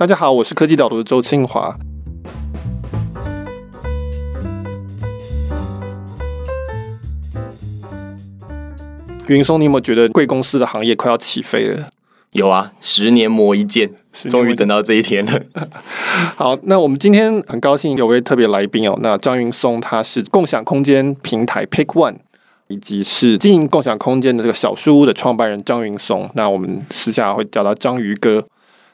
大家好，我是科技导读的周清华。云松，你有没有觉得贵公司的行业快要起飞了？有啊，十年磨一剑，终于等到这一天了。好，那我们今天很高兴有位特别来宾哦，那张云松他是共享空间平台 Pick One，以及是经营共享空间的这个小书屋的创办人张云松。那我们私下会叫他章鱼哥。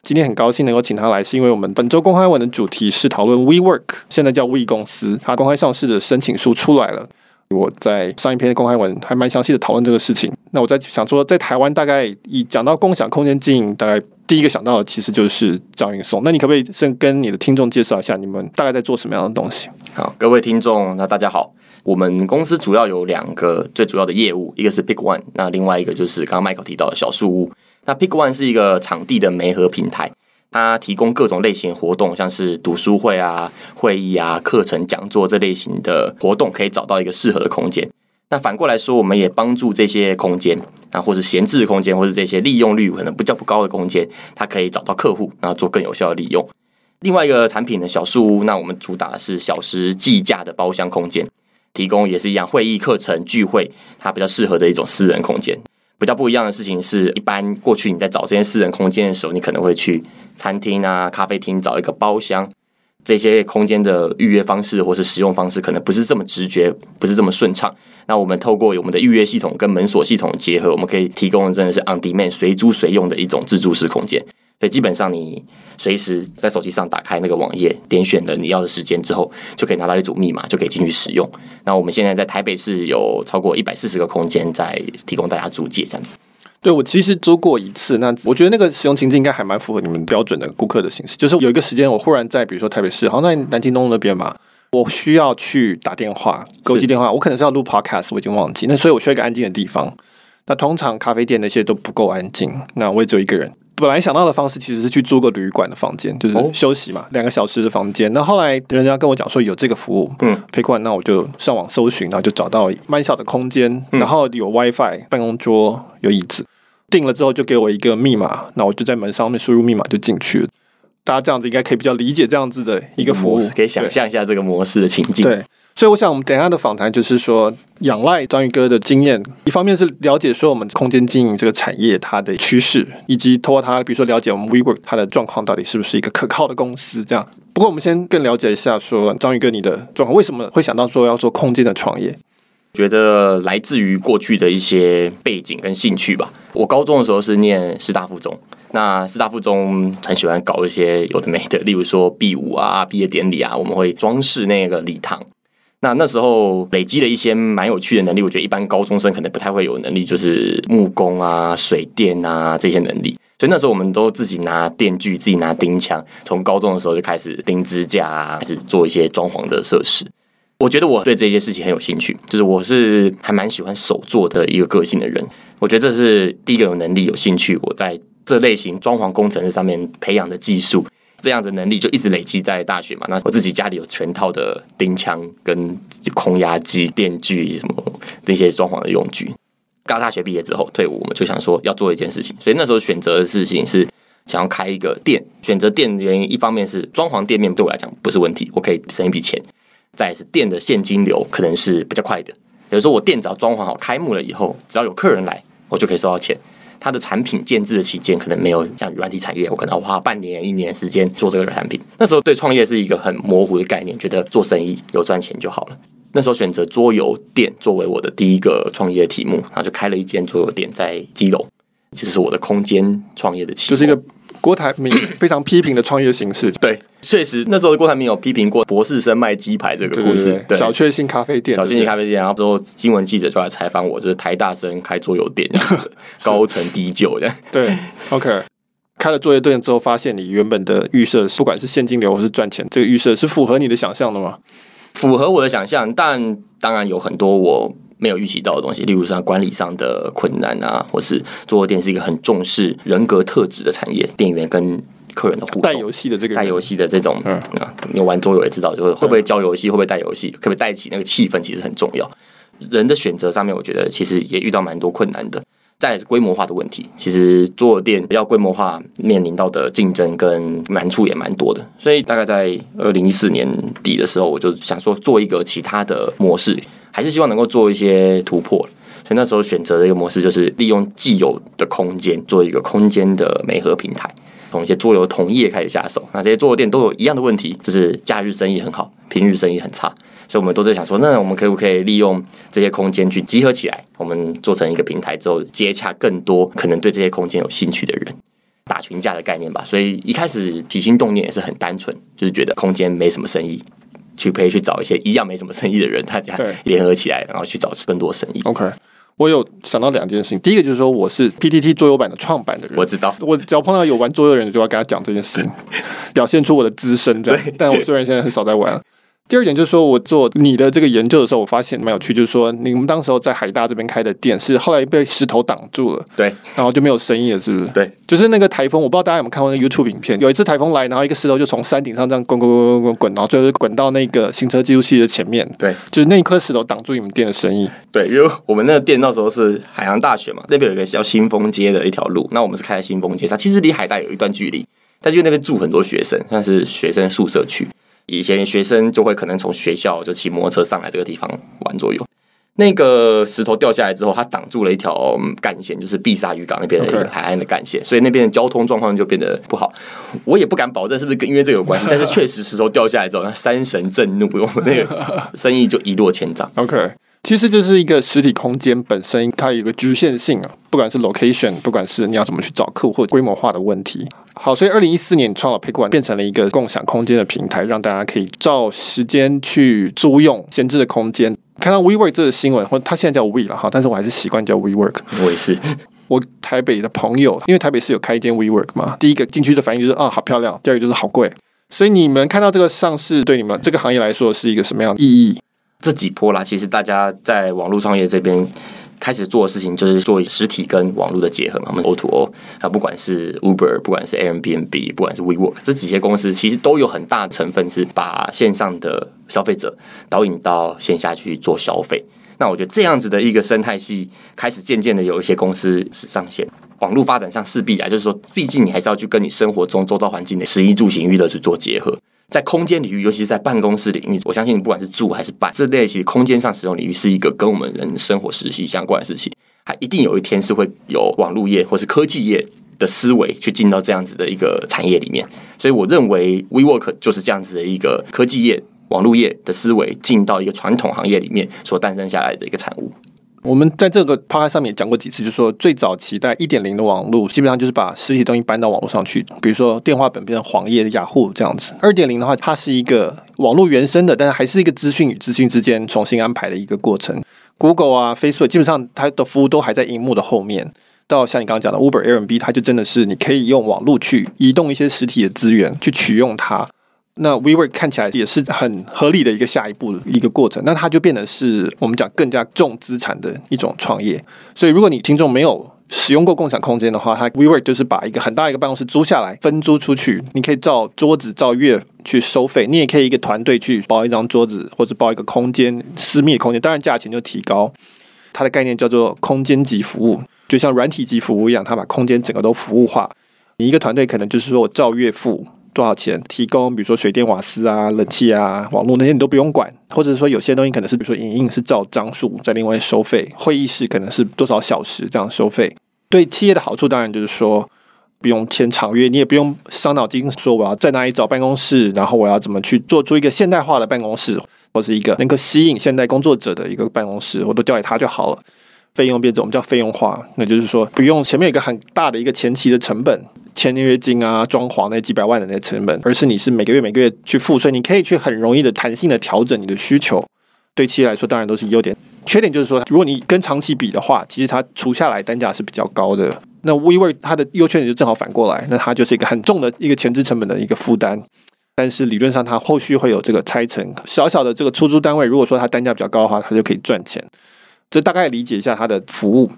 今天很高兴能够请他来，是因为我们本周公开文的主题是讨论 WeWork，现在叫 We 公司，他公开上市的申请书出来了。我在上一篇公开文还蛮详细的讨论这个事情。那我在想说，在台湾大概以讲到共享空间经营，大概第一个想到的其实就是张云松。那你可不可以先跟你的听众介绍一下，你们大概在做什么样的东西？好，各位听众，那大家好。我们公司主要有两个最主要的业务，一个是 Pick One，那另外一个就是刚刚 Michael 提到的小树屋。那 Pick One 是一个场地的媒合平台。它提供各种类型活动，像是读书会啊、会议啊、课程讲座这类型的活动，可以找到一个适合的空间。那反过来说，我们也帮助这些空间啊，或是闲置空间，或是这些利用率可能比较不高的空间，它可以找到客户，然后做更有效的利用。另外一个产品呢小树屋，那我们主打的是小时计价的包厢空间，提供也是一样会议、课程、聚会，它比较适合的一种私人空间。比较不一样的事情是，一般过去你在找这些私人空间的时候，你可能会去餐厅啊、咖啡厅找一个包厢，这些空间的预约方式或是使用方式可能不是这么直觉，不是这么顺畅。那我们透过我们的预约系统跟门锁系统结合，我们可以提供的真的是 on demand 随租随用的一种自助式空间。所以基本上，你随时在手机上打开那个网页，点选了你要的时间之后，就可以拿到一组密码，就可以进去使用。那我们现在在台北市有超过一百四十个空间在提供大家租借，这样子。对，我其实租过一次，那我觉得那个使用情境应该还蛮符合你们标准的顾客的形式。就是有一个时间，我忽然在比如说台北市，好像在南京东路那边嘛，我需要去打电话，购机电话，我可能是要录 podcast，我已经忘记。那所以我需要一个安静的地方。那通常咖啡店那些都不够安静，那我也只有一个人。本来想到的方式其实是去租个旅馆的房间，就是休息嘛，两个小时的房间。那后来人家跟我讲说有这个服务，嗯，Pick One，那我就上网搜寻，然后就找到蛮小的空间，然后有 WiFi，办公桌，有椅子。订了之后就给我一个密码，那我就在门上面输入密码就进去了。大家这样子应该可以比较理解这样子的一个服务，可以想象一下这个模式的情境。对。所以我想，我们等一下的访谈就是说，仰赖章鱼哥的经验，一方面是了解说我们空间经营这个产业它的趋势，以及通过他，比如说了解我们 WeWork 它的状况到底是不是一个可靠的公司。这样。不过我们先更了解一下，说章鱼哥你的状况，为什么会想到说要做空间的创业？觉得来自于过去的一些背景跟兴趣吧。我高中的时候是念师大附中，那师大附中很喜欢搞一些有的没的，例如说毕舞啊、毕业典礼啊，我们会装饰那个礼堂。那那时候累积了一些蛮有趣的能力，我觉得一般高中生可能不太会有能力，就是木工啊、水电啊这些能力。所以那时候我们都自己拿电锯，自己拿钉枪，从高中的时候就开始钉支架啊，开始做一些装潢的设施。我觉得我对这些事情很有兴趣，就是我是还蛮喜欢手做的一个个性的人。我觉得这是第一个有能力、有兴趣，我在这类型装潢工程上面培养的技术。这样子能力就一直累积在大学嘛。那我自己家里有全套的钉枪、跟空压机、电锯什么那些装潢的用具。刚大学毕业之后退伍，我们就想说要做一件事情，所以那时候选择的事情是想要开一个店。选择店的原因，一方面是装潢店面对我来讲不是问题，我可以省一笔钱；再是店的现金流可能是比较快的。比如说我店只要装潢好开幕了以后，只要有客人来，我就可以收到钱。它的产品建制的期间可能没有像软体产业，我可能要花半年、一年时间做这个产品。那时候对创业是一个很模糊的概念，觉得做生意有赚钱就好了。那时候选择桌游店作为我的第一个创业题目，然后就开了一间桌游店在基隆，其实是我的空间创业的起。就是一个。郭台铭 非常批评的创业形式，对，确实那时候郭台铭有批评过博士生卖鸡排这个故事，对，小确幸咖啡店，小确幸咖啡店，然后之后新闻记者就来采访我，就是台大生开桌游店这样子，高层低就这样，对，OK，开了桌游店之后，发现你原本的预设，不管是现金流或是赚钱，这个预设是符合你的想象的吗？符合我的想象，但当然有很多我。没有预期到的东西，例如像管理上的困难啊，或是桌游店是一个很重视人格特质的产业，店员跟客人的互动，带游戏的这个带游戏的这种，嗯啊，你玩桌游也知道，就是会不会教游戏，会不会带游戏，可不可以带起那个气氛，其实很重要。人的选择上面，我觉得其实也遇到蛮多困难的。再来是规模化的问题，其实桌游店要规模化，面临到的竞争跟难处也蛮多的。所以大概在二零一四年底的时候，我就想说做一个其他的模式，还是希望能够做一些突破。所以那时候选择的一个模式，就是利用既有的空间做一个空间的媒合平台，从一些桌游同业开始下手。那这些桌游店都有一样的问题，就是假日生意很好，平日生意很差。所以，我们都在想说，那我们可不可以利用这些空间去集合起来？我们做成一个平台之后，接洽更多可能对这些空间有兴趣的人，打群架的概念吧。所以一开始起心动念也是很单纯，就是觉得空间没什么生意，去可以去找一些一样没什么生意的人，大家联合起来，然后去找更多生意。OK，我有想到两件事情。第一个就是说，我是 PTT 桌游版的创办的人，我知道，我只要碰到有玩桌游的人，就要跟他讲这件事情，表现出我的资深。这样，但我虽然现在很少在玩。第二点就是说，我做你的这个研究的时候，我发现蛮有趣，就是说，你们当时候在海大这边开的店，是后来被石头挡住了，对，然后就没有生意了，是不是？对，就是那个台风，我不知道大家有没有看过那个 YouTube 影片，有一次台风来，然后一个石头就从山顶上这样滚滚滚滚滚，然后最后就滚到那个行车记录器的前面，对，就是那一颗石头挡住你们店的生意。对，因为我们那个店那时候是海洋大学嘛，那边有一个叫新丰街的一条路，那我们是开在新丰街上，其实离海大有一段距离，但是因为那边住很多学生，算是学生宿舍区。以前学生就会可能从学校就骑摩托车上来这个地方玩桌游。那个石头掉下来之后，它挡住了一条干线，就是碧沙渔港那边的海岸的干线，所以那边的交通状况就变得不好。我也不敢保证是不是跟因为这个有关系，但是确实石头掉下来之后，那山神震怒，我们那个生意就一落千丈。OK。其实就是一个实体空间本身，它有一个局限性啊，不管是 location，不管是你要怎么去找客户或规模化的问题。好，所以二零一四年创了 Pick One，变成了一个共享空间的平台，让大家可以照时间去租用闲置的空间。看到 WeWork 这个新闻，或它现在叫 We 了哈，但是我还是习惯叫 WeWork。我也是，我台北的朋友，因为台北是有开一间 WeWork 嘛，第一个进去的反应就是啊，好漂亮；第二个就是好贵。所以你们看到这个上市，对你们这个行业来说是一个什么样的意义？这几波啦，其实大家在网络创业这边开始做的事情，就是做实体跟网络的结合嘛。我们 O to O 啊，不管是 Uber，不管是 Airbnb，不管是 WeWork，这几些公司其实都有很大成分是把线上的消费者导引到线下去做消费。那我觉得这样子的一个生态系，开始渐渐的有一些公司是上线。网络发展上势必啊，就是说，毕竟你还是要去跟你生活中周遭环境的食衣住行娱乐去做结合。在空间领域，尤其是在办公室领域，我相信不管是住还是办，这类型空间上使用领域是一个跟我们人生活息息相关的事情。它一定有一天是会有网络业或是科技业的思维去进到这样子的一个产业里面。所以，我认为 WeWork 就是这样子的一个科技业、网络业的思维进到一个传统行业里面所诞生下来的一个产物。我们在这个 p o 上面也讲过几次，就是说最早期在一点零的网络，基本上就是把实体东西搬到网络上去，比如说电话本变成黄页的、雅虎这样子。二点零的话，它是一个网络原生的，但是还是一个资讯与资讯之间重新安排的一个过程。Google 啊、Facebook 基本上它的服务都还在荧幕的后面。到像你刚刚讲的 Uber、Airbnb，它就真的是你可以用网络去移动一些实体的资源去取用它。那 WeWork 看起来也是很合理的一个下一步的一个过程，那它就变得是我们讲更加重资产的一种创业。所以，如果你听众没有使用过共享空间的话，它 WeWork 就是把一个很大一个办公室租下来，分租出去，你可以照桌子照月去收费，你也可以一个团队去包一张桌子或者包一个空间私密的空间，当然价钱就提高。它的概念叫做空间级服务，就像软体级服务一样，它把空间整个都服务化。你一个团队可能就是说我照月付。多少钱提供？比如说水电瓦斯啊、冷气啊、网络那些你都不用管，或者说有些东西可能是比如说影印是照张数再另外收费，会议室可能是多少小时这样收费。对企业的好处当然就是说不用签长约，你也不用伤脑筋说我要在哪里找办公室，然后我要怎么去做出一个现代化的办公室，或是一个能够吸引现代工作者的一个办公室，我都交给他就好了。费用变成我们叫费用化，那就是说不用前面有一个很大的一个前期的成本。签约金啊，装潢那几百万的那个成本，而是你是每个月每个月去付税，你可以去很容易的弹性的调整你的需求。对企业来说，当然都是优点。缺点就是说，如果你跟长期比的话，其实它除下来单价是比较高的。那 WeWork 它的优缺点就正好反过来，那它就是一个很重的一个前置成本的一个负担。但是理论上，它后续会有这个拆成小小的这个出租单位。如果说它单价比较高的话，它就可以赚钱。这大概理解一下它的服务。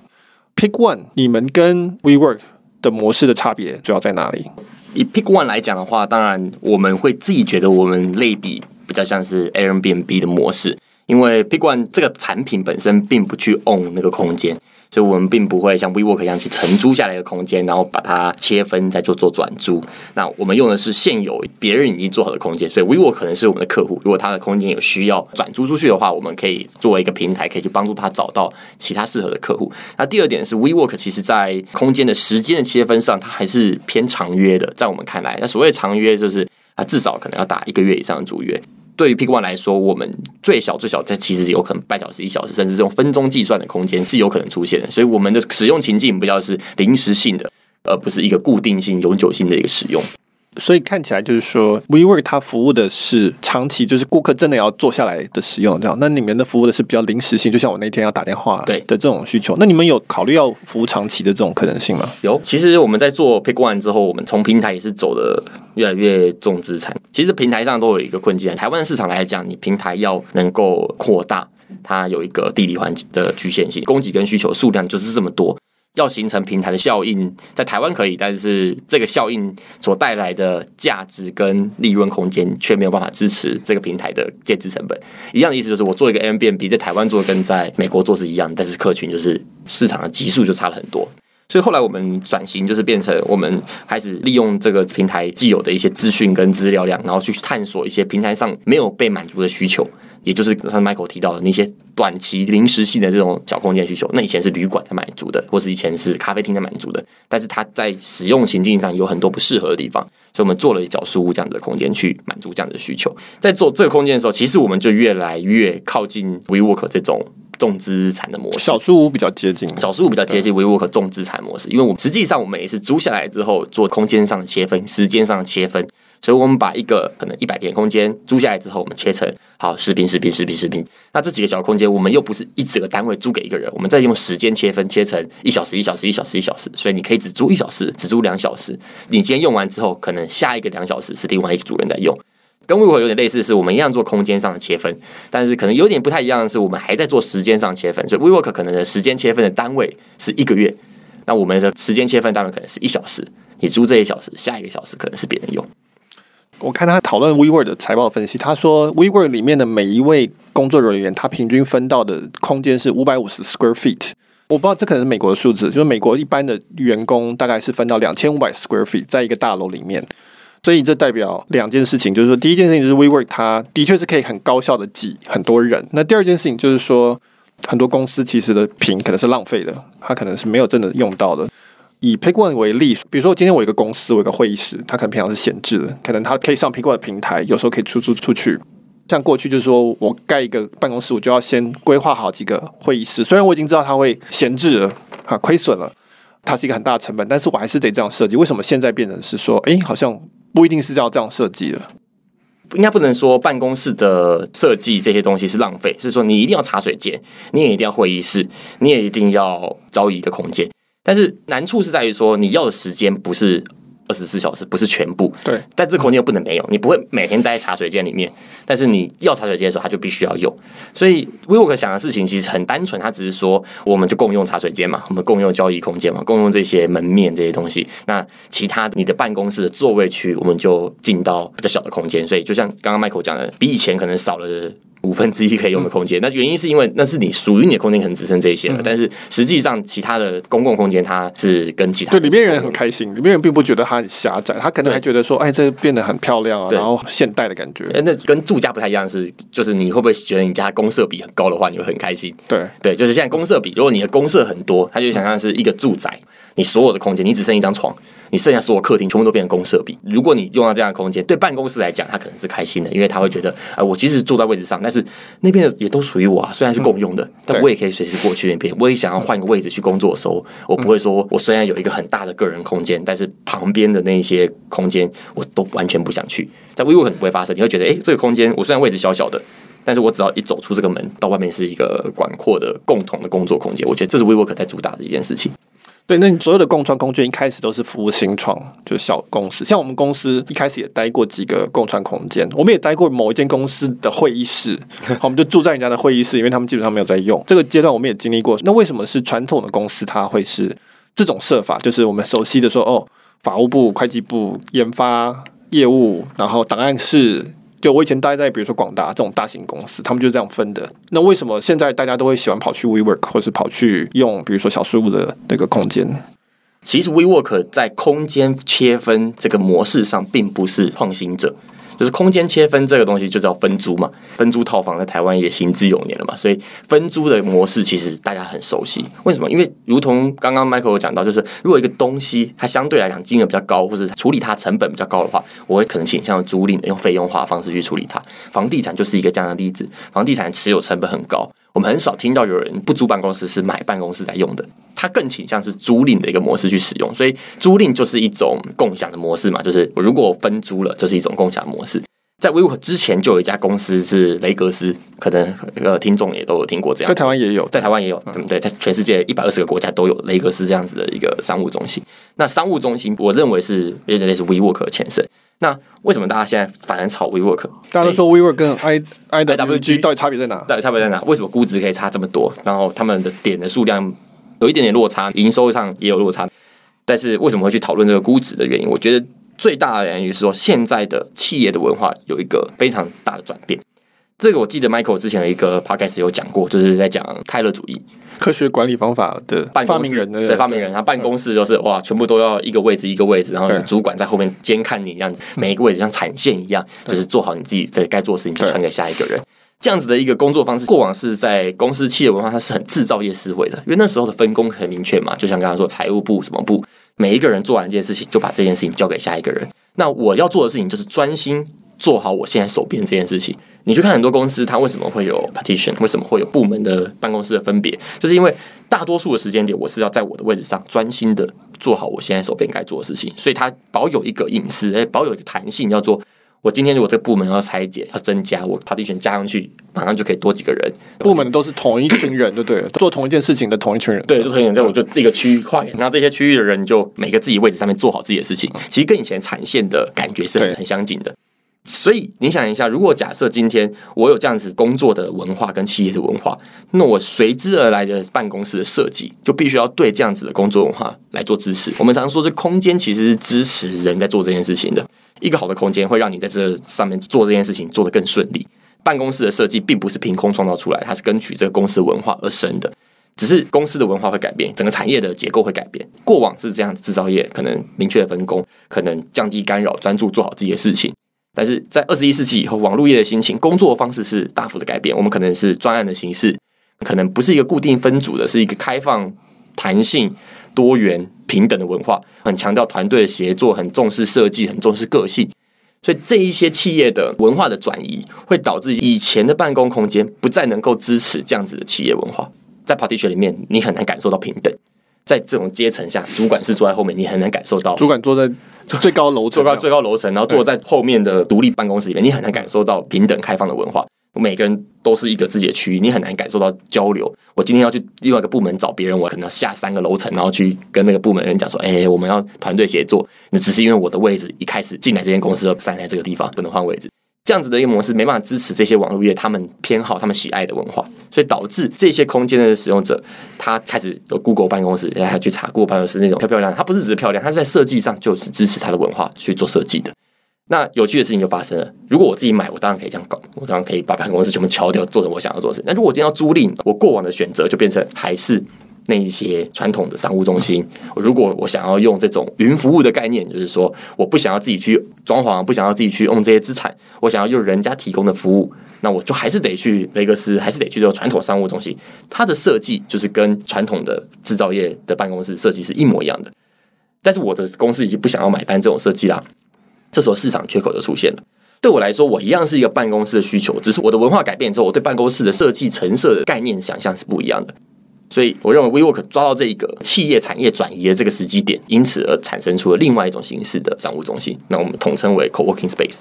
Pick One，你们跟 WeWork。的模式的差别主要在哪里？以 Pick One 来讲的话，当然我们会自己觉得我们类比比较像是 Airbnb 的模式，因为 Pick One 这个产品本身并不去 own 那个空间，所以我们并不会像 WeWork 一样去承租下来的空间，然后把它切分再做做转租。那我们用的是现有别人已经做好的空间，所以 WeWork 可能是我们的客户。如果他的空间有需要转租出去的话，我们可以作为一个平台，可以去帮助他找到其他适合的客户。那第二点是 WeWork 其实在空间的时间的切分上，它还是偏长约的。在我们看来，那所谓长约就是啊，至少可能要打一个月以上的租约。对于 Pick One 来说，我们最小最小在其实有可能半小时、一小时，甚至这种分钟计算的空间是有可能出现的。所以我们的使用情境比较是临时性的，而不是一个固定性、永久性的一个使用。所以看起来就是说，WeWork 它服务的是长期，就是顾客真的要坐下来的使用这样。那你们的服务的是比较临时性，就像我那天要打电话对的这种需求。那你们有考虑要服务长期的这种可能性吗？有，其实我们在做 Pick One 之后，我们从平台也是走的越来越重资产。其实平台上都有一个困境，台湾市场来讲，你平台要能够扩大，它有一个地理环境的局限性，供给跟需求数量就是这么多。要形成平台的效应，在台湾可以，但是这个效应所带来的价值跟利润空间却没有办法支持这个平台的建制成本。一样的意思就是，我做一个 MBB 在台湾做跟在美国做是一样，但是客群就是市场的基数就差了很多。所以后来我们转型，就是变成我们开始利用这个平台既有的一些资讯跟资料量，然后去探索一些平台上没有被满足的需求。也就是刚才 Michael 提到的那些短期临时性的这种小空间需求，那以前是旅馆在满足的，或是以前是咖啡厅在满足的，但是它在使用情境上有很多不适合的地方，所以我们做了一角书屋这样的空间去满足这样的需求。在做这个空间的时候，其实我们就越来越靠近 WeWork 这种重资产的模式。小书屋比较接近，小书屋比较接近 WeWork 重资产模式，因为我们实际上我们也是租下来之后做空间上的切分，时间上的切分。所以，我们把一个可能一百平空间租下来之后，我们切成好十平、十平、十平、十平。那这几个小空间，我们又不是一整个单位租给一个人，我们再用时间切分，切成一小时、一小时、一小时、一小时。所以，你可以只租一小时，只租两小时。你今天用完之后，可能下一个两小时是另外一个主人在用。跟 WeWork 有点类似，是我们一样做空间上的切分，但是可能有点不太一样的是，我们还在做时间上切分。所以，WeWork 可能的时间切分的单位是一个月，那我们的时间切分单位可能是一小时。你租这一小时，下一个小时可能是别人用。我看他讨论 WeWork 的财报分析，他说 WeWork 里面的每一位工作人员，他平均分到的空间是五百五十 square feet。我不知道这可能是美国的数字，就是美国一般的员工大概是分到两千五百 square feet，在一个大楼里面。所以这代表两件事情，就是说第一件事情就是 WeWork 它的确是可以很高效的挤很多人。那第二件事情就是说，很多公司其实的屏可能是浪费的，它可能是没有真的用到的。以 Pick One 为例，比如说今天我一个公司，我一个会议室，它可能平常是闲置的，可能它可以上 Pick One 的平台，有时候可以出租出去。像过去就是说我盖一个办公室，我就要先规划好几个会议室，虽然我已经知道它会闲置了，啊，亏损了，它是一个很大的成本，但是我还是得这样设计。为什么现在变成是说，哎、好像不一定是要这样设计了？应该不能说办公室的设计这些东西是浪费，是说你一定要茶水间，你也一定要会议室，你也一定要交谊的空间。但是难处是在于说，你要的时间不是二十四小时，不是全部。对。但这空间又不能没有，你不会每天待在茶水间里面。但是你要茶水间的时候，它就必须要有。所以 WeWork 想的事情其实很单纯，它只是说，我们就共用茶水间嘛，我们共用交易空间嘛，共用这些门面这些东西。那其他你的办公室的座位区，我们就进到比较小的空间。所以就像刚刚 Michael 讲的，比以前可能少了。五分之一可以用的空间，那原因是因为那是你属于你的空间，可能只剩这些了。但是实际上，其他的公共空间它是跟其他对里面人很开心，里面人并不觉得它很狭窄，他可能还觉得说，哎，这变得很漂亮啊，然后现代的感觉。那跟住家不太一样，是就是你会不会觉得你家公设比很高的话，你会很开心？对对，就是现在公设比，如果你的公设很多，他就想象是一个住宅，你所有的空间你只剩一张床。你剩下所有客厅全部都变成公设比。如果你用到这样的空间，对办公室来讲，他可能是开心的，因为他会觉得，呃，我即使坐在位置上，但是那边的也都属于我啊。虽然是共用的，但我也可以随时过去那边。我也想要换个位置去工作的时候，我不会说我虽然有一个很大的个人空间，但是旁边的那些空间我都完全不想去。但 WeWork 可能不会发生，你会觉得，哎，这个空间我虽然位置小小的，但是我只要一走出这个门，到外面是一个广阔的共同的工作空间。我觉得这是 WeWork 在主打的一件事情。对，那你所有的共创空间一开始都是服务新创，就是小公司。像我们公司一开始也待过几个共创空间，我们也待过某一间公司的会议室，我们就住在人家的会议室，因为他们基本上没有在用。这个阶段我们也经历过。那为什么是传统的公司它会是这种设法？就是我们熟悉的说，哦，法务部、会计部、研发、业务，然后档案室、就我以前待在比如说广达这种大型公司，他们就是这样分的。那为什么现在大家都会喜欢跑去 WeWork，或是跑去用比如说小事物的那个空间？其实 WeWork 在空间切分这个模式上并不是创新者。就是空间切分这个东西就叫分租嘛，分租套房在台湾也行之有年了嘛，所以分租的模式其实大家很熟悉。为什么？因为如同刚刚 Michael 有讲到，就是如果一个东西它相对来讲金额比较高，或者处理它成本比较高的话，我会可能倾向租赁用费用化方式去处理它。房地产就是一个这样的例子，房地产持有成本很高。我们很少听到有人不租办公室，是买办公室在用的，他更倾向是租赁的一个模式去使用，所以租赁就是一种共享的模式嘛，就是我如果分租了，就是一种共享模式。在 WeWork 之前就有一家公司是雷格斯，可能呃听众也都有听过这样，在台湾也有，在台湾也有，对不对？在全世界一百二十个国家都有雷格斯这样子的一个商务中心。那商务中心，我认为是有点类似 WeWork 前身。那为什么大家现在反而炒 WeWork？大家都说 WeWork 跟 I I W G 到底差别在哪？到底差别在哪？为什么估值可以差这么多？然后他们的点的数量有一点点落差，营收上也有落差。但是为什么会去讨论这个估值的原因？我觉得最大的原因是说，现在的企业的文化有一个非常大的转变。这个我记得 Michael 之前的一个 podcast 有讲过，就是在讲泰勒主义。科学管理方法的发明人，对发明人，他办公室就是哇，全部都要一个位置一个位置，然后主管在后面监看你这样子，每一个位置像产线一样，就是做好你自己的该做的事情，就传给下一个人。这样子的一个工作方式，过往是在公司企业文化，它是很制造业思维的，因为那时候的分工很明确嘛，就像刚刚说财务部什么部，每一个人做完一件事情，就把这件事情交给下一个人。那我要做的事情就是专心。做好我现在手边这件事情，你去看很多公司，它为什么会有 partition？为什么会有部门的办公室的分别？就是因为大多数的时间点，我是要在我的位置上专心的做好我现在手边该做的事情，所以它保有一个隐私，哎，保有一个弹性，叫做我今天如果这个部门要拆解、要增加，我 partition 加上去，马上就可以多几个人。部门都是同一群人，就对了，做同一件事情的同一群人，对，就同一群人，我就这个区域块，然后这些区域的人就每个自己位置上面做好自己的事情，其实跟以前产线的感觉是很很相近的。所以你想一下，如果假设今天我有这样子工作的文化跟企业的文化，那我随之而来的办公室的设计就必须要对这样子的工作文化来做支持。我们常常说，这空间其实是支持人在做这件事情的。一个好的空间会让你在这上面做这件事情做得更顺利。办公室的设计并不是凭空创造出来，它是根据这个公司的文化而生的。只是公司的文化会改变，整个产业的结构会改变。过往是这样，制造业可能明确的分工，可能降低干扰，专注做好自己的事情。但是在二十一世纪以后，网络业的心情，工作方式是大幅的改变。我们可能是专案的形式，可能不是一个固定分组的，是一个开放、弹性、多元、平等的文化，很强调团队的协作，很重视设计，很重视个性。所以这一些企业的文化的转移，会导致以前的办公空间不再能够支持这样子的企业文化。在 partition 里面，你很难感受到平等。在这种阶层下，主管是坐在后面，你很难感受到。主管坐在 最高楼层，最高最高楼层，然后坐在后面的独立办公室里面，你很难感受到平等开放的文化。每个人都是一个自己的区域，你很难感受到交流。我今天要去另外一个部门找别人，我可能要下三个楼层，然后去跟那个部门人讲说：“哎，我们要团队协作。”那只是因为我的位置一开始进来这间公司就站在这个地方，不能换位置。这样子的一个模式没办法支持这些网络业他们偏好、他们喜爱的文化，所以导致这些空间的使用者，他开始有 Google 办公室，然后他去查 Google 办公室那种漂漂亮亮，他不是只是漂亮，他在设计上就是支持他的文化去做设计的。那有趣的事情就发生了，如果我自己买，我当然可以这样搞，我当然可以把办公室全部敲掉，做成我想要做的事。那如果我今天要租赁，我过往的选择就变成还是。那一些传统的商务中心，如果我想要用这种云服务的概念，就是说我不想要自己去装潢，不想要自己去用这些资产，我想要用人家提供的服务，那我就还是得去雷格斯，还是得去做传统商务中心。它的设计就是跟传统的制造业的办公室设计是一模一样的，但是我的公司已经不想要买单这种设计啦。这时候市场缺口就出现了。对我来说，我一样是一个办公室的需求，只是我的文化改变之后，我对办公室的设计陈设的概念想象是不一样的。所以，我认为 WeWork 抓到这一个企业产业转移的这个时机点，因此而产生出了另外一种形式的商务中心。那我们统称为 Co-working Space。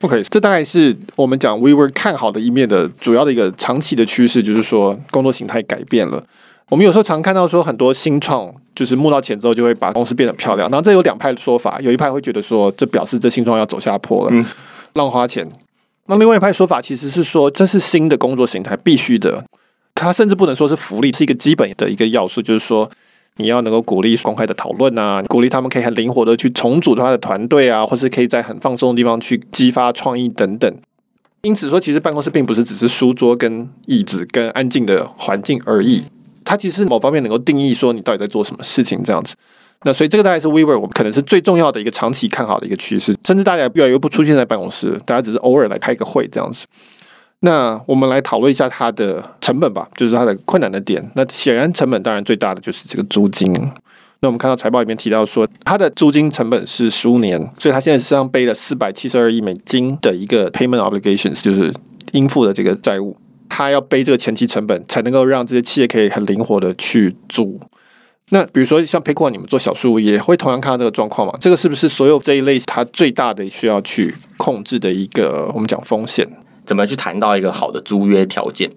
OK，这大概是我们讲 WeWork 看好的一面的主要的一个长期的趋势，就是说工作形态改变了。我们有时候常看到说很多新创，就是募到钱之后就会把公司变得漂亮。然后这有两派的说法，有一派会觉得说这表示这新创要走下坡了，嗯，乱花钱。那另外一派说法其实是说这是新的工作形态，必须的。它甚至不能说是福利，是一个基本的一个要素，就是说，你要能够鼓励公开的讨论啊，鼓励他们可以很灵活的去重组他的团队啊，或是可以在很放松的地方去激发创意等等。因此说，其实办公室并不是只是书桌跟椅子跟安静的环境而已，它其实某方面能够定义说你到底在做什么事情这样子。那所以这个大概是 WeWork 我们可能是最重要的一个长期看好的一个趋势，甚至大家越来越不出现在办公室，大家只是偶尔来开个会这样子。那我们来讨论一下它的成本吧，就是它的困难的点。那显然成本当然最大的就是这个租金。那我们看到财报里面提到说，它的租金成本是十五年，所以它现在实际上背了四百七十二亿美金的一个 payment obligations，就是应付的这个债务。它要背这个前期成本，才能够让这些企业可以很灵活的去租。那比如说像 Paycor 你们做小数也会同样看到这个状况嘛？这个是不是所有这一类它最大的需要去控制的一个我们讲风险？怎么去谈到一个好的租约条件？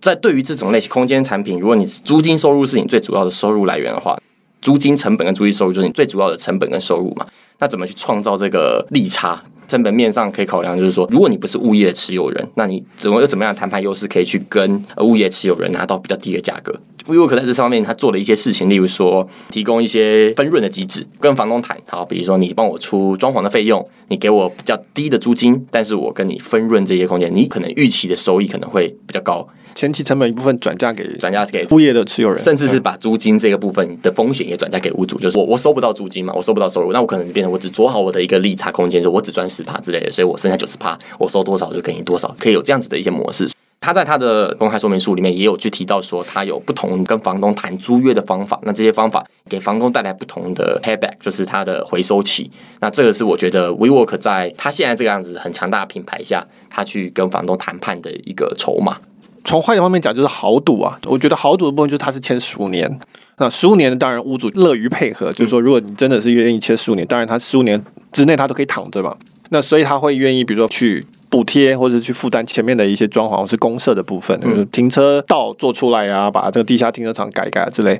在对于这种类型空间产品，如果你租金收入是你最主要的收入来源的话，租金成本跟租金收入就是你最主要的成本跟收入嘛？那怎么去创造这个利差？成本面上可以考量，就是说，如果你不是物业的持有人，那你怎么有怎么样谈判优势可以去跟物业持有人拿到比较低的价格？WeWork 在这方面他做了一些事情，例如说提供一些分润的机制，跟房东谈，好，比如说你帮我出装潢的费用，你给我比较低的租金，但是我跟你分润这些空间，你可能预期的收益可能会比较高。前期成本一部分转嫁给转嫁给物业的持有人，甚至是把租金这个部分的风险也转嫁给屋主，就是我我收不到租金嘛，我收不到收入，那我可能变成我只做好我的一个利差空间，就我只赚十趴之类的，所以我剩下九十趴，我收多少就给你多少，可以有这样子的一些模式。他在他的公开说明书里面也有去提到说，他有不同跟房东谈租约的方法，那这些方法给房东带来不同的 payback，就是他的回收期。那这个是我觉得 WeWork 在他现在这个样子很强大的品牌下，他去跟房东谈判的一个筹码。从坏的方面讲，就是豪赌啊！我觉得豪赌的部分就是他是签十五年，那十五年当然屋主乐于配合，就是说如果你真的是愿意签十五年，当然他十五年之内他都可以躺着嘛。那所以他会愿意，比如说去补贴或者去负担前面的一些装潢或是公社的部分，就是停车道做出来啊，把这个地下停车场改改之类，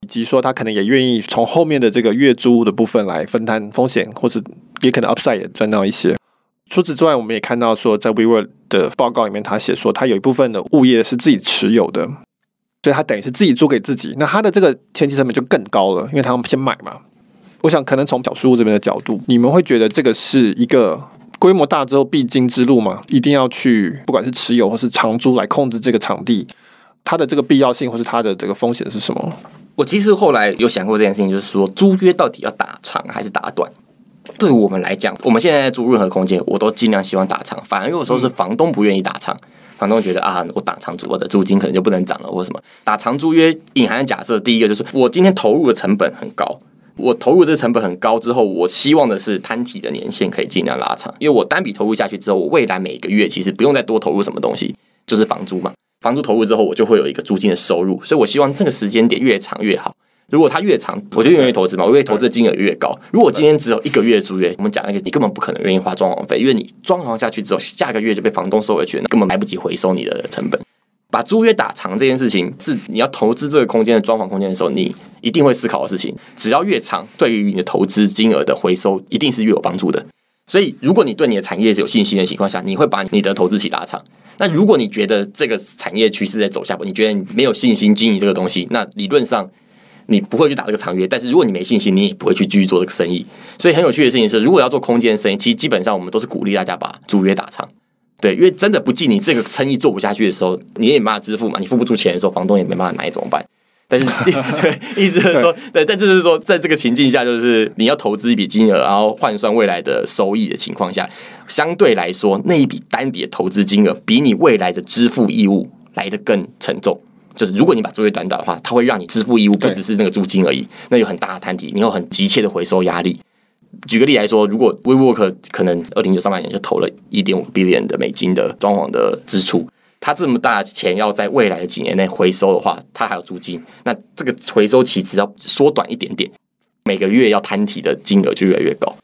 以及说他可能也愿意从后面的这个月租的部分来分摊风险，或者也可能 upside 也赚到一些。除此之外，我们也看到说，在 WeWork 的报告里面，他写说他有一部分的物业是自己持有的，所以他等于是自己租给自己。那他的这个前期成本就更高了，因为他们先买嘛。我想可能从小树屋这边的角度，你们会觉得这个是一个规模大之后必经之路嘛？一定要去不管是持有或是长租来控制这个场地，它的这个必要性或是它的这个风险是什么？我其实后来有想过这件事情，就是说租约到底要打长还是打短？对我们来讲，我们现在在租任何空间，我都尽量希望打长。反而有时候是房东不愿意打长，房东觉得啊，我打长租，我的租金可能就不能涨了，或什么。打长租约隐含的假设，第一个就是我今天投入的成本很高，我投入这个成本很高之后，我希望的是摊体的年限可以尽量拉长，因为我单笔投入下去之后，我未来每个月其实不用再多投入什么东西，就是房租嘛。房租投入之后，我就会有一个租金的收入，所以我希望这个时间点越长越好。如果它越长，我就越愿意投资嘛。我愿意投资的金额越高。如果今天只有一个月租约，我们讲那个，你根本不可能愿意花装潢费，因为你装潢下去之后，下个月就被房东收回去了，根本来不及回收你的成本。把租约打长这件事情，是你要投资这个空间的装潢空间的时候，你一定会思考的事情。只要越长，对于你的投资金额的回收，一定是越有帮助的。所以，如果你对你的产业是有信心的情况下，你会把你的投资期拉长。那如果你觉得这个产业趋势在走下坡，你觉得你没有信心经营这个东西，那理论上。你不会去打这个长约，但是如果你没信心，你也不会去继续做这个生意。所以很有趣的事情是，如果要做空间生意，其实基本上我们都是鼓励大家把租约打长。对，因为真的不进，你这个生意做不下去的时候，你也没办法支付嘛，你付不出钱的时候，房东也没办法拿，你怎么办？但是 对，意思是说，对，但就是说，在这个情境下，就是你要投资一笔金额，然后换算未来的收益的情况下，相对来说，那一笔单笔的投资金额比你未来的支付义务来得更沉重。就是如果你把租约短短的话，它会让你支付义务不只是那个租金而已，那有很大的摊底，你有很急切的回收压力。举个例来说，如果 WeWork 可能二零九上半年就投了一点五 billion 的美金的装潢的支出，它这么大的钱要在未来的几年内回收的话，它还有租金，那这个回收期只要缩短一点点，每个月要摊提的金额就越来越高。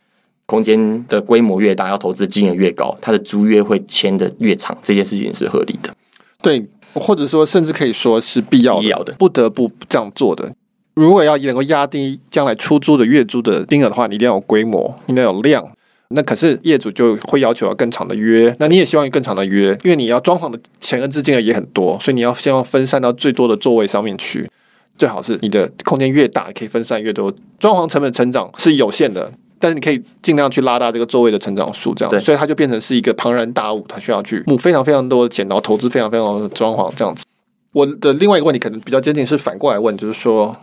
空间的规模越大，要投资金额越高，它的租约会签的越长，这件事情是合理的。对。或者说，甚至可以说是必要的，必要的，不得不这样做的。如果要能够压低将来出租的月租的金额的话，你一定要有规模，一定要有量。那可是业主就会要求要更长的约，那你也希望有更长的约，因为你要装潢的钱跟资金额也很多，所以你要希望分散到最多的座位上面去。最好是你的空间越大，可以分散越多。装潢成本成长是有限的，但是你可以尽量去拉大这个座位的成长数，这样。所以它就变成是一个庞然大物，它需要去募非常非常多的钱，然后投资非常非常多的装潢这样子。我的另外一个问题可能比较接近是反过来问，就是说，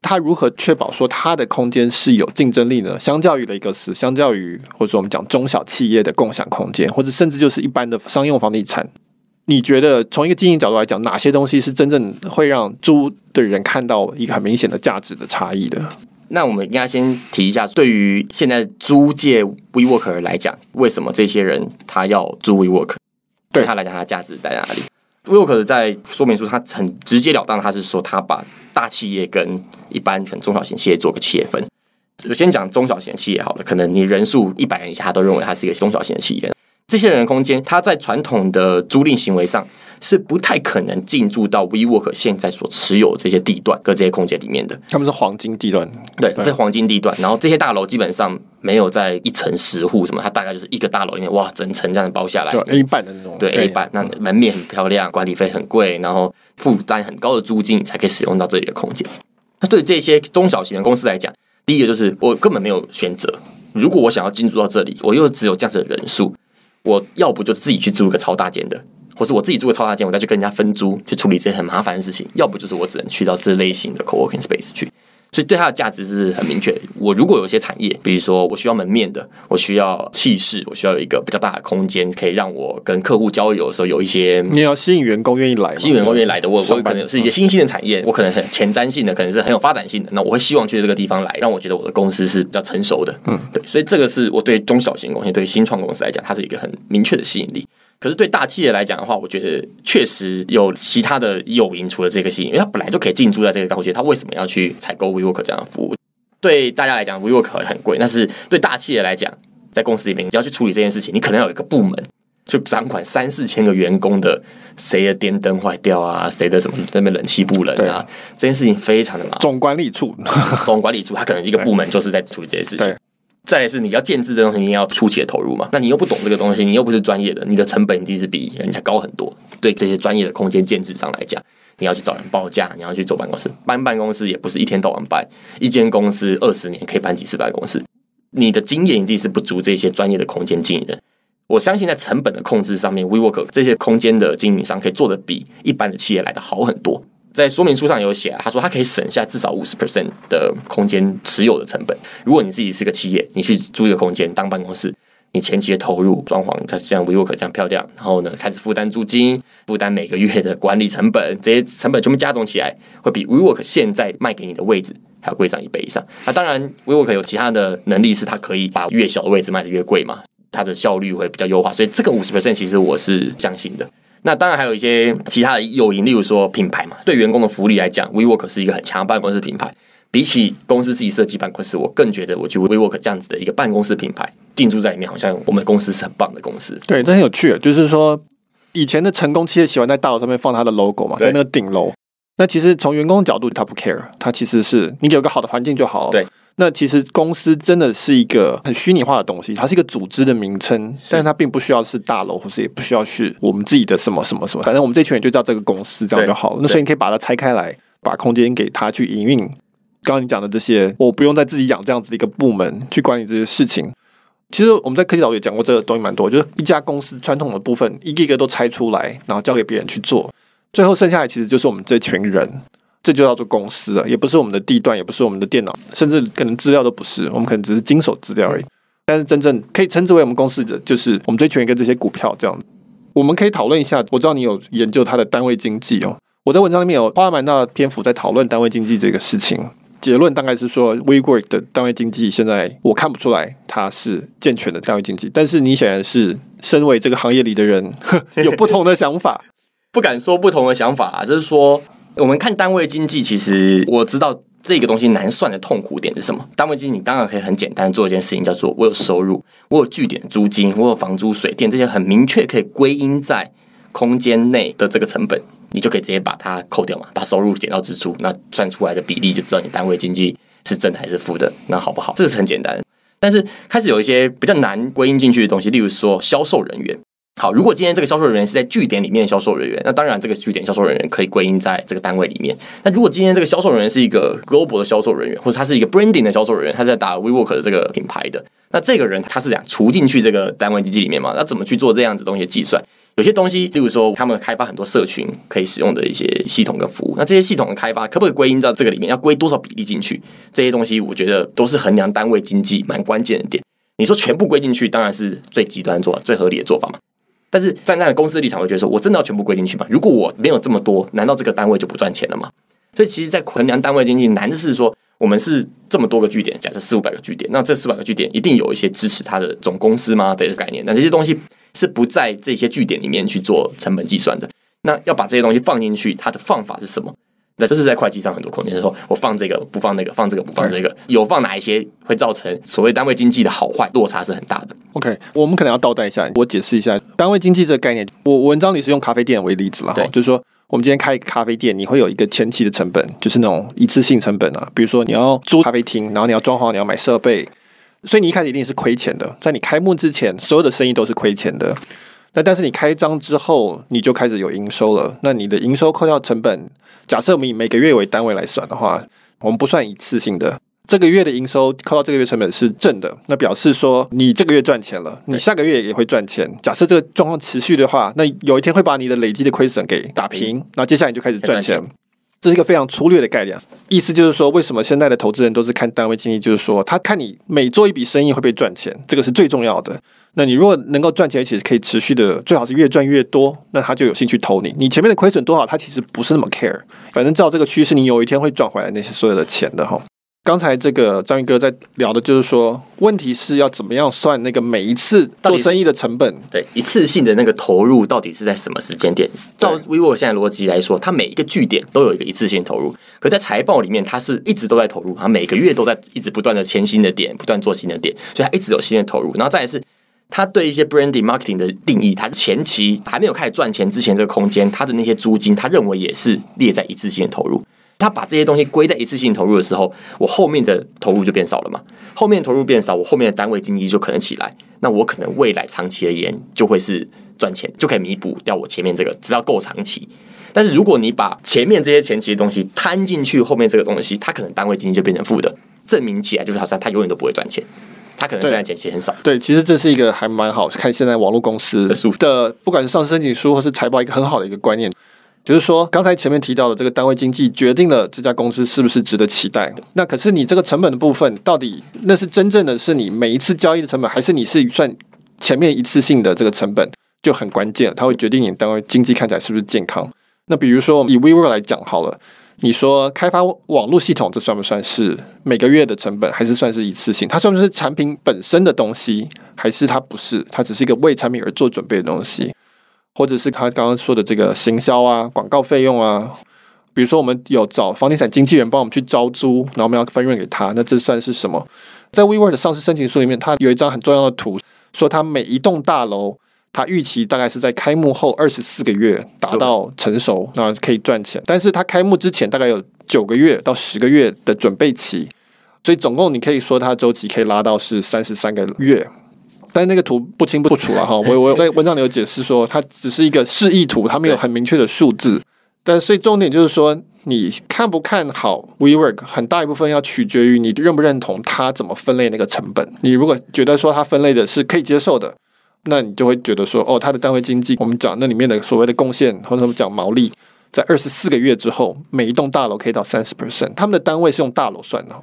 他如何确保说他的空间是有竞争力呢？相较于雷克斯，相较于或者说我们讲中小企业的共享空间，或者甚至就是一般的商用房地产。你觉得从一个经营角度来讲，哪些东西是真正会让租的人看到一个很明显的价值的差异的？那我们应该先提一下，对于现在租借 WeWork 来讲，为什么这些人他要租 WeWork？对他来讲，他的价值在哪里？WeWork 在说明书，他很直截了当，他是说他把大企业跟一般可能中小型企业做个切分。就先讲中小型企业好了，可能你人数一百人以下，都认为它是一个中小型的企业。这些人的空间，他在传统的租赁行为上是不太可能进驻到 WeWork 现在所持有这些地段跟这些空间里面的。他们是黄金地段，对，在黄金地段。然后这些大楼基本上没有在一层十户什么，它大概就是一个大楼里面，哇，整层这样包下来，A 半的那种，对 A 半，那门面很漂亮，管理费很贵，然后负担很高的租金才可以使用到这里的空间。那对这些中小型的公司来讲，第一个就是我根本没有选择，如果我想要进驻到这里，我又只有这样子的人数。我要不就自己去租一个超大间的，或是我自己租个超大间，我再去跟人家分租去处理这些很麻烦的事情；要不就是我只能去到这类型的 co-working space 去。所以对它的价值是很明确。我如果有一些产业，比如说我需要门面的，我需要气势，我需要有一个比较大的空间，可以让我跟客户交流的时候有一些，你要吸引员工愿意来，吸引员工愿意来的。我我可能是一些新兴的产业，我可能很前瞻性的，可能是很有发展性的。那我会希望去这个地方来，让我觉得我的公司是比较成熟的。嗯，对。所以这个是我对中小型公司、对新创公司来讲，它是一个很明确的吸引力。可是对大企业来讲的话，我觉得确实有其他的诱因，除了这个吸引，因为它本来就可以进驻在这个高阶，它为什么要去采购 WeWork 这样的服务？对大家来讲，WeWork 很贵，但是对大企业来讲，在公司里面你要去处理这件事情，你可能要有一个部门，就掌管三四千个员工的谁的电灯坏掉啊，谁的什么那边冷气不冷啊，这件事情非常的麻烦。总管理处，总管理处，他可能一个部门就是在处理这些事情。再来是你要建制这东西，你要初期的投入嘛？那你又不懂这个东西，你又不是专业的，你的成本一定是比人家高很多。对这些专业的空间建制上来讲，你要去找人报价，你要去做办公室，搬办公室也不是一天到晚搬，一间公司二十年可以搬几次办公室，你的经验一定是不足这些专业的空间经营人。我相信在成本的控制上面，WeWork 这些空间的经营商可以做得比一般的企业来的好很多。在说明书上有写，他说他可以省下至少五十 percent 的空间持有的成本。如果你自己是个企业，你去租一个空间当办公室，你前期的投入装潢，它像 WeWork 这样漂亮，然后呢开始负担租金，负担每个月的管理成本，这些成本全部加总起来，会比 WeWork 现在卖给你的位置还要贵上一倍以上。那当然，WeWork 有其他的能力，是它可以把越小的位置卖得越贵嘛，它的效率会比较优化。所以这个五十 percent 其实我是相信的。那当然还有一些其他的诱因，例如说品牌嘛。对员工的福利来讲，WeWork 是一个很强办公室品牌。比起公司自己设计办公室，我更觉得我去 WeWork 这样子的一个办公室品牌进驻在里面，好像我们公司是很棒的公司。对，这很有趣，就是说以前的成功企业喜欢在大楼上面放他的 logo 嘛，在那个顶楼。那其实从员工的角度，他不 care，他其实是你有个好的环境就好。对。那其实公司真的是一个很虚拟化的东西，它是一个组织的名称，但是它并不需要是大楼，或是也不需要是我们自己的什么什么什么，反正我们这群人就叫这个公司，这样就好了。那所以你可以把它拆开来，把空间给它去营运。刚刚你讲的这些，我不用再自己养这样子的一个部门去管理这些事情。其实我们在科技岛也讲过这个东西蛮多，就是一家公司传统的部分一个一个都拆出来，然后交给别人去做，最后剩下来其实就是我们这群人。这就叫做公司了，也不是我们的地段，也不是我们的电脑，甚至可能资料都不是，我们可能只是经手资料而已。但是真正可以称之为我们公司的，就是我们这群人跟这些股票这样。我们可以讨论一下，我知道你有研究它的单位经济哦。我在文章里面有花了蛮大的篇幅在讨论单位经济这个事情。结论大概是说，WeWork 的单位经济现在我看不出来它是健全的单位经济。但是你显然是身为这个行业里的人，有不同的想法。不敢说不同的想法啊，就是说。我们看单位经济，其实我知道这个东西难算的痛苦点是什么。单位经济，你当然可以很简单做一件事情，叫做我有收入，我有据点租金，我有房租、水电这些很明确可以归因在空间内的这个成本，你就可以直接把它扣掉嘛，把收入减到支出，那算出来的比例就知道你单位经济是正还是负的，那好不好？这是很简单。但是开始有一些比较难归因进去的东西，例如说销售人员。好，如果今天这个销售人员是在据点里面的销售人员，那当然这个据点销售人员可以归因在这个单位里面。那如果今天这个销售人员是一个 global 的销售人员，或者他是一个 branding 的销售人员，他在打 WeWork 的这个品牌的，那这个人他是想除进去这个单位经济里面嘛？那怎么去做这样子东西的计算？有些东西，例如说他们开发很多社群可以使用的一些系统跟服务，那这些系统的开发可不可以归因到这个里面？要归多少比例进去？这些东西我觉得都是衡量单位经济蛮关键的点。你说全部归进去，当然是最极端做法，最合理的做法嘛。但是站在公司立场，会觉得说我真的要全部归进去吗？如果我没有这么多，难道这个单位就不赚钱了吗？所以其实，在衡量单位经济，难的是说我们是这么多个据点，假设四五百个据点，那这四百个据点一定有一些支持它的总公司吗？这个概念，那这些东西。是不在这些据点里面去做成本计算的。那要把这些东西放进去，它的方法是什么？那这是在会计上很多空间。就是说我放这个不放那个，放这个不放这个，有放哪一些会造成所谓单位经济的好坏落差是很大的。OK，我们可能要倒带一下，我解释一下单位经济这个概念。我文章里是用咖啡店为例子了，对，就是说我们今天开一个咖啡店，你会有一个前期的成本，就是那种一次性成本啊，比如说你要租咖啡厅，然后你要装潢，你要买设备，所以你一开始一定是亏钱的。在你开幕之前，所有的生意都是亏钱的。那但是你开张之后，你就开始有营收了。那你的营收扣掉成本，假设我们以每个月为单位来算的话，我们不算一次性的。这个月的营收扣到这个月成本是正的，那表示说你这个月赚钱了，你下个月也会赚钱。假设这个状况持续的话，那有一天会把你的累积的亏损给打平，那接下来你就开始赚钱。这是一个非常粗略的概念，意思就是说，为什么现在的投资人都是看单位经济？就是说，他看你每做一笔生意会不会赚钱，这个是最重要的。那你如果能够赚钱，其实可以持续的，最好是越赚越多，那他就有兴趣投你。你前面的亏损多少，他其实不是那么 care，反正照这个趋势，你有一天会赚回来那些所有的钱的哈。刚才这个章鱼哥在聊的就是说，问题是要怎么样算那个每一次做生意的成本？对，一次性的那个投入到底是在什么时间点？照 vivo 现在逻辑来说，它每一个据点都有一个一次性投入，可在财报里面，它是一直都在投入，它每个月都在一直不断的签新的点，不断做新的点，所以它一直有新的投入。然后再来是，它对一些 branding marketing 的定义，它前期还没有开始赚钱之前，这个空间它的那些租金，他认为也是列在一次性的投入。他把这些东西归在一次性投入的时候，我后面的投入就变少了嘛。后面投入变少，我后面的单位经济就可能起来。那我可能未来长期而言就会是赚钱，就可以弥补掉我前面这个，只要够长期。但是如果你把前面这些前期的东西摊进去，后面这个东西，它可能单位经济就变成负的，证明起来就是好像它永远都不会赚钱。它可能现在减息很少。对，其实这是一个还蛮好看现在网络公司的，不管是上市申请书或是财报，一个很好的一个观念。就是说，刚才前面提到的这个单位经济决定了这家公司是不是值得期待。那可是你这个成本的部分，到底那是真正的是你每一次交易的成本，还是你是算前面一次性的这个成本就很关键，它会决定你单位经济看起来是不是健康。那比如说以 w e w o r 来讲好了，你说开发网络系统，这算不算是每个月的成本，还是算是一次性？它算不算是产品本身的东西，还是它不是？它只是一个为产品而做准备的东西？或者是他刚刚说的这个行销啊、广告费用啊，比如说我们有找房地产经纪人帮我们去招租，然后我们要分润给他，那这算是什么？在 WeWork 的上市申请书里面，它有一张很重要的图，说它每一栋大楼，它预期大概是在开幕后二十四个月达到成熟，那可以赚钱。但是它开幕之前大概有九个月到十个月的准备期，所以总共你可以说它周期可以拉到是三十三个月。但那个图不清不楚啊哈，我我在文章里有解释说，它只是一个示意图，它没有很明确的数字。但所以重点就是说，你看不看好 WeWork，很大一部分要取决于你认不认同它怎么分类那个成本。你如果觉得说它分类的是可以接受的，那你就会觉得说，哦，它的单位经济，我们讲那里面的所谓的贡献，或者我们讲毛利，在二十四个月之后，每一栋大楼可以到三十 percent。他们的单位是用大楼算的。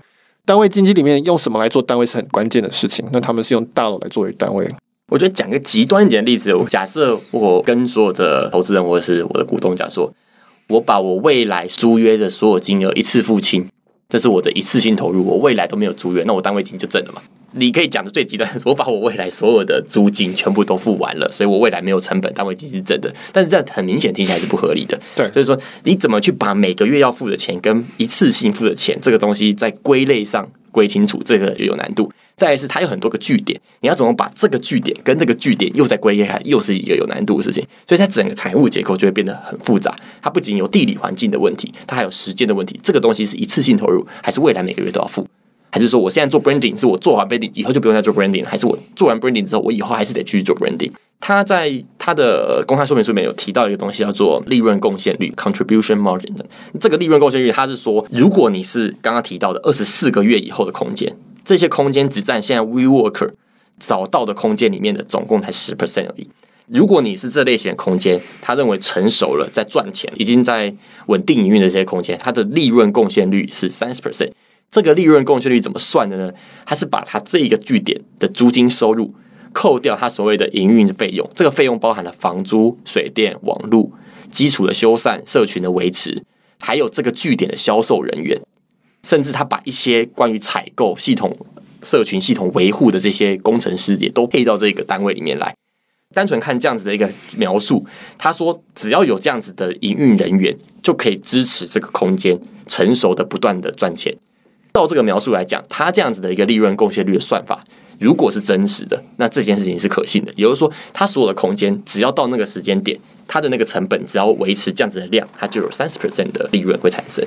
单位经济里面用什么来做单位是很关键的事情。那他们是用大楼来作为单位。我觉得讲个极端一点的例子，假设我跟所有的投资人或者是我的股东讲说，我把我未来租约的所有金额一次付清，这是我的一次性投入，我未来都没有租约，那我单位金就挣了嘛。你可以讲的最极端是，我把我未来所有的租金全部都付完了，所以我未来没有成本，单位金是挣的。但是这样很明显听起来是不合理的。对，所以说你怎么去把每个月要付的钱跟一次性付的钱这个东西在归类上归清楚，这个就有难度。再来是它有很多个据点，你要怎么把这个据点跟那个据点又再归一开，又是一个有难度的事情。所以它整个财务结构就会变得很复杂。它不仅有地理环境的问题，它还有时间的问题。这个东西是一次性投入，还是未来每个月都要付？还是说我现在做 branding，是我做完 branding 以后就不用再做 branding，还是我做完 branding 之后，我以后还是得继续做 branding？他在他的公开说明书里面有提到一个东西，叫做利润贡献率 （contribution margin）。这个利润贡献率，它是说，如果你是刚刚提到的二十四个月以后的空间，这些空间只占现在 WeWorker 找到的空间里面的总共才十 percent 而已。如果你是这类型的空间，他认为成熟了，在赚钱，已经在稳定营运的这些空间，它的利润贡献率是三十 percent。这个利润贡献率怎么算的呢？它是把它这一个据点的租金收入扣掉它所谓的营运费用，这个费用包含了房租、水电、网络、基础的修缮、社群的维持，还有这个据点的销售人员，甚至他把一些关于采购系统、社群系统维护的这些工程师也都配到这个单位里面来。单纯看这样子的一个描述，他说只要有这样子的营运人员，就可以支持这个空间成熟的不断的赚钱。照这个描述来讲，他这样子的一个利润贡献率的算法，如果是真实的，那这件事情是可信的。也就是说，他所有的空间只要到那个时间点，他的那个成本只要维持这样子的量，它就有三十 percent 的利润会产生。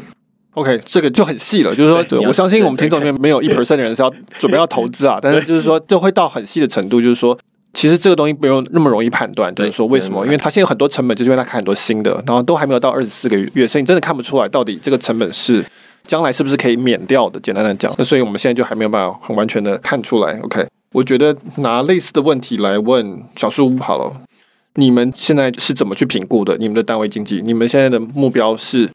OK，这个就很细了，就是说，对，我相信我们听众里面没有一 percent 的人是要准备要投资啊，但是就是说，就会到很细的程度，就是说。其实这个东西没有那么容易判断，就是说为什么？因为它现在有很多成本，就是因为它开很多新的，然后都还没有到二十四个月，所以你真的看不出来到底这个成本是将来是不是可以免掉的。简单的讲，那所以我们现在就还没有办法很完全的看出来。OK，我觉得拿类似的问题来问小树屋好了，你们现在是怎么去评估的？你们的单位经济，你们现在的目标是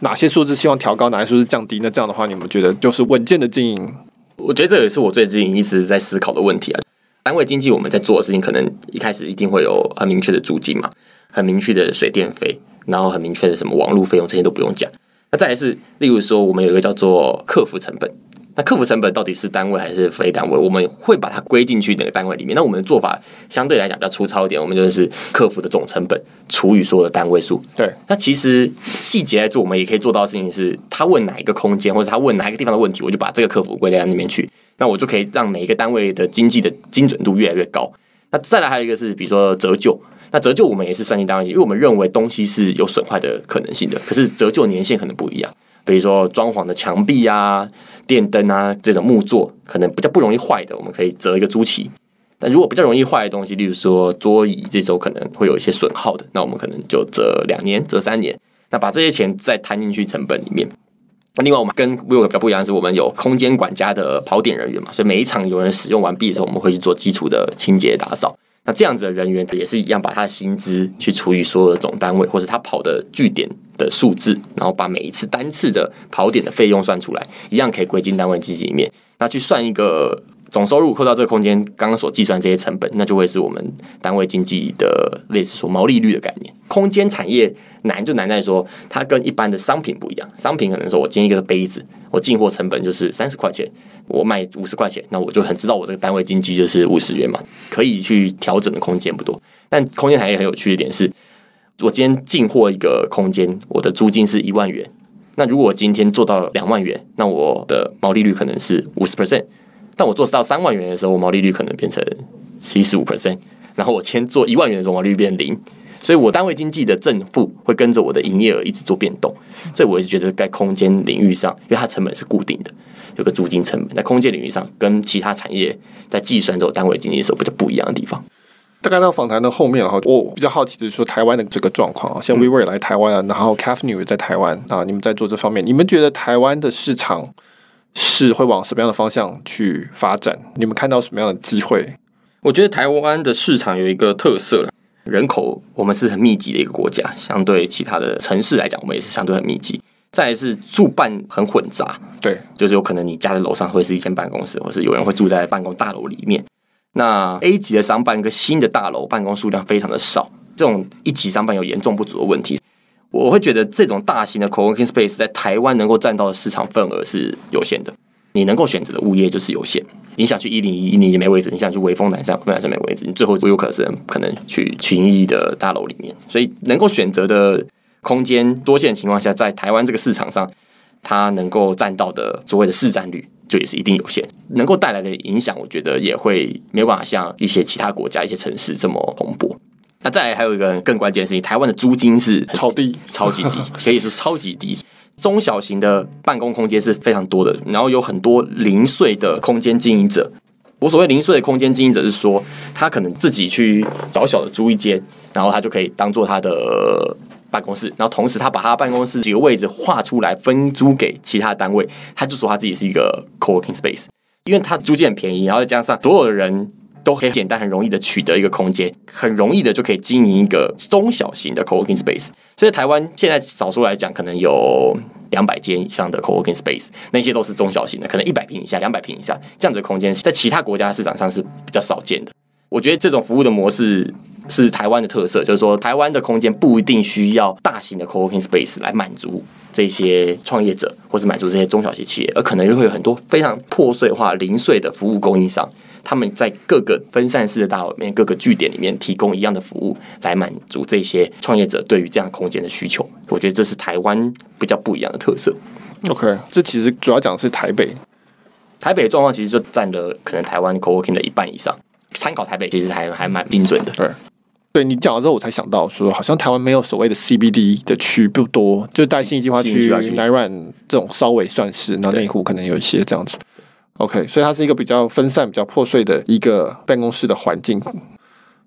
哪些数字希望调高，哪些数字降低？那这样的话，你们觉得就是稳健的经营？我觉得这也是我最近一直在思考的问题啊。单位经济我们在做的事情，可能一开始一定会有很明确的租金嘛，很明确的水电费，然后很明确的什么网络费用，这些都不用讲。那再来是，例如说，我们有一个叫做客服成本。那客服成本到底是单位还是非单位？我们会把它归进去哪个单位里面。那我们的做法相对来讲比较粗糙一点，我们就是客服的总成本除以所有的单位数。对。那其实细节来做，我们也可以做到的事情是，他问哪一个空间，或者他问哪一个地方的问题，我就把这个客服归在那边去。那我就可以让每一个单位的经济的精准度越来越高。那再来还有一个是，比如说折旧。那折旧我们也是算进单位，因为我们认为东西是有损坏的可能性的，可是折旧年限可能不一样。比如说装潢的墙壁啊、电灯啊这种木作，可能比较不容易坏的，我们可以折一个租期。但如果比较容易坏的东西，例如说桌椅这种可能会有一些损耗的，那我们可能就折两年、折三年。那把这些钱再摊进去成本里面。那另外我们跟 v i v o 比较不一样的是，我们有空间管家的跑点人员嘛，所以每一场有人使用完毕的时候，我们会去做基础的清洁打扫。那这样子的人员也是一样，把他的薪资去除以所有的总单位，或是他跑的据点的数字，然后把每一次单次的跑点的费用算出来，一样可以归进单位经济里面。那去算一个总收入扣到这个空间刚刚所计算这些成本，那就会是我们单位经济的类似说毛利率的概念。空间产业难就难在说，它跟一般的商品不一样。商品可能说我进一个杯子，我进货成本就是三十块钱。我卖五十块钱，那我就很知道我这个单位经济就是五十元嘛，可以去调整的空间不多。但空间产业很有趣的点是，我今天进货一个空间，我的租金是一万元。那如果我今天做到两万元，那我的毛利率可能是五十 percent。但我做到三万元的时候，我毛利率可能变成七十五 percent。然后我先做一万元的时候，毛利率变零。所以我单位经济的正负会跟着我的营业额一直做变动。这我也是觉得在空间领域上，因为它成本是固定的。有个租金成本，在空间领域上，跟其他产业在计算这种单位经济的时候，比较不一样的地方。大概到访谈的后面，然后我比较好奇的是说，台湾的这个状况啊，像 WeWork 来台湾啊，然后 Cafe New 在台湾啊，你们在做这方面，你们觉得台湾的市场是会往什么样的方向去发展？你们看到什么样的机会？我觉得台湾的市场有一个特色了，人口我们是很密集的一个国家，相对其他的城市来讲，我们也是相对很密集。再来是住办很混杂，对，就是有可能你家的楼上会是一间办公室，或是有人会住在办公大楼里面。那 A 级的商办跟新的大楼办公数量非常的少，这种一级商办有严重不足的问题。我会觉得这种大型的 co-working space 在台湾能够占到的市场份额是有限的，你能够选择的物业就是有限。你想去一零一，你也没位置；你想去微风南山，风南山没位置。你最后有可能可能去群益的大楼里面，所以能够选择的。空间多线的情况下，在台湾这个市场上，它能够占到的所谓的市占率就也是一定有限，能够带来的影响，我觉得也会没有办法像一些其他国家、一些城市这么蓬勃。那再来还有一个更关键的事情，台湾的租金是超低，超级低，可以说超级低。中小型的办公空间是非常多的，然后有很多零碎的空间经营者，我所谓零碎的空间经营者是说，他可能自己去小小的租一间，然后他就可以当做他的办公室，然后同时他把他办公室几个位置划出来分租给其他单位，他就说他自己是一个 co-working space，因为他租金很便宜，然后再加上所有的人。都很简单、很容易的取得一个空间，很容易的就可以经营一个中小型的 co-working space。所以台湾现在少数来讲，可能有两百间以上的 co-working space，那些都是中小型的，可能一百平以下、两百平以下这样子的空间，在其他国家市场上是比较少见的。我觉得这种服务的模式是台湾的特色，就是说台湾的空间不一定需要大型的 co-working space 来满足这些创业者，或是满足这些中小型企业，而可能又会有很多非常破碎化、零碎的服务供应商。他们在各个分散式的大楼里面、各个据点里面提供一样的服务，来满足这些创业者对于这样空间的需求。我觉得这是台湾比较不一样的特色。OK，这其实主要讲的是台北，台北的状况其实就占了可能台湾 coworking 的一半以上。参考台北其实还还蛮精准的。对，对你讲了之后，我才想到说，好像台湾没有所谓的 CBD 的区不多，就带信义计划区、南软这种稍微算是，然后内湖可能有一些这样子。OK，所以它是一个比较分散、比较破碎的一个办公室的环境。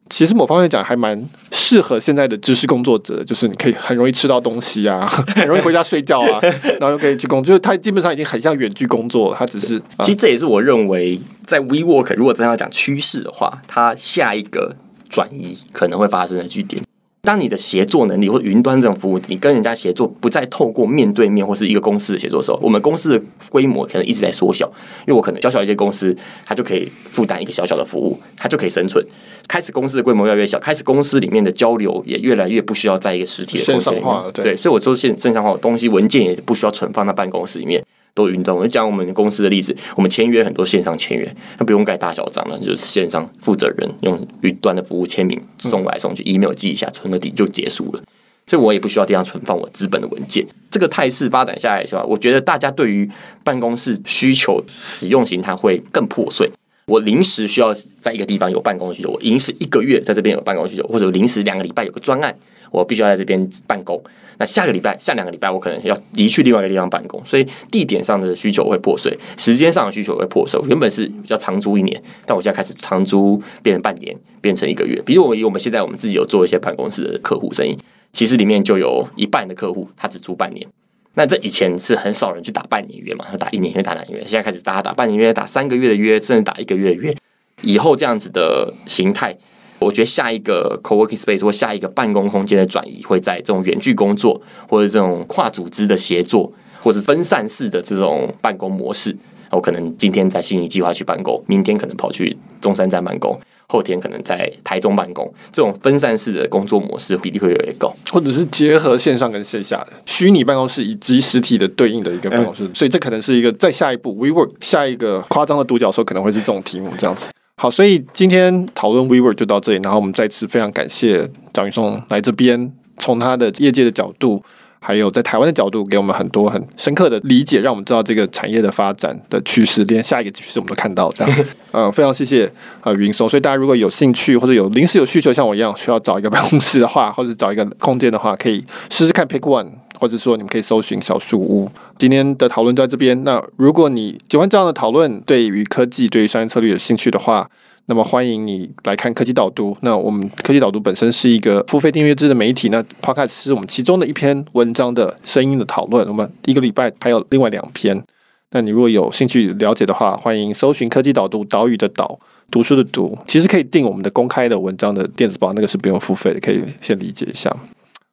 其实某方面讲，还蛮适合现在的知识工作者，就是你可以很容易吃到东西啊，很容易回家睡觉啊，然后又可以去工作。就是它基本上已经很像远距工作了。它只是，其实这也是我认为，在 WeWork 如果真的要讲趋势的话，它下一个转移可能会发生的据点。当你的协作能力或云端这种服务，你跟人家协作不再透过面对面或是一个公司的协作的时候，我们公司的规模可能一直在缩小，因为我可能小小一些公司，它就可以负担一个小小的服务，它就可以生存。开始公司的规模越来越小，开始公司里面的交流也越来越不需要在一个实体的空间里面。对，所以我说现线上化的东西文件也不需要存放在办公室里面。都云端，我就讲我们公司的例子，我们签约很多线上签约，那不用盖大小章了，就是线上负责人用云端的服务签名，送来送去，email 寄一下，存个底就结束了。所以我也不需要地方存放我资本的文件。这个态势发展下来的话，我觉得大家对于办公室需求使用形态会更破碎。我临时需要在一个地方有办公需求，我临时一个月在这边有办公需求，或者临时两个礼拜有个专案。我必须要在这边办公，那下个礼拜、下两个礼拜，我可能要离去另外一个地方办公，所以地点上的需求会破碎，时间上的需求会破碎。原本是要长租一年，但我现在开始长租变成半年，变成一个月。比如我以我们现在我们自己有做一些办公室的客户生意，其实里面就有一半的客户他只租半年。那这以前是很少人去打半年约嘛，要打一年约、打两年约，现在开始大家打半年约、打三个月的约，甚至打一个月的约。以后这样子的形态。我觉得下一个 co-working space 或下一个办公空间的转移，会在这种远距工作，或者这种跨组织的协作，或者分散式的这种办公模式。我可能今天在信义计划去办公，明天可能跑去中山站办公，后天可能在台中办公。这种分散式的工作模式比例会越来越高，或者是结合线上跟线下的虚拟办公室以及实体的对应的一个办公室。嗯、所以这可能是一个在下一步 WeWork 下一个夸张的独角兽，可能会是这种题目这样子。好，所以今天讨论 WeWork 就到这里，然后我们再次非常感谢张云松来这边，从他的业界的角度，还有在台湾的角度，给我们很多很深刻的理解，让我们知道这个产业的发展的趋势，连下一个趋势我们都看到这样。呃，非常谢谢呃云松。所以大家如果有兴趣或者有临时有需求，像我一样需要找一个办公室的话，或者找一个空间的话，可以试试看 Pick One。或者说，你们可以搜寻小树屋。今天的讨论就在这边。那如果你喜欢这样的讨论，对于科技、对于商业策略有兴趣的话，那么欢迎你来看科技导读。那我们科技导读本身是一个付费订阅制的媒体，那 Podcast 是我们其中的一篇文章的声音的讨论。我们一个礼拜还有另外两篇。那你如果有兴趣了解的话，欢迎搜寻科技导读，岛屿的岛，读书的读。其实可以订我们的公开的文章的电子报，那个是不用付费的，可以先理解一下。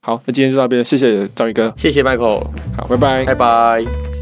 好，那今天就到这边，谢谢章鱼哥，谢谢 Michael，好，拜拜，拜拜。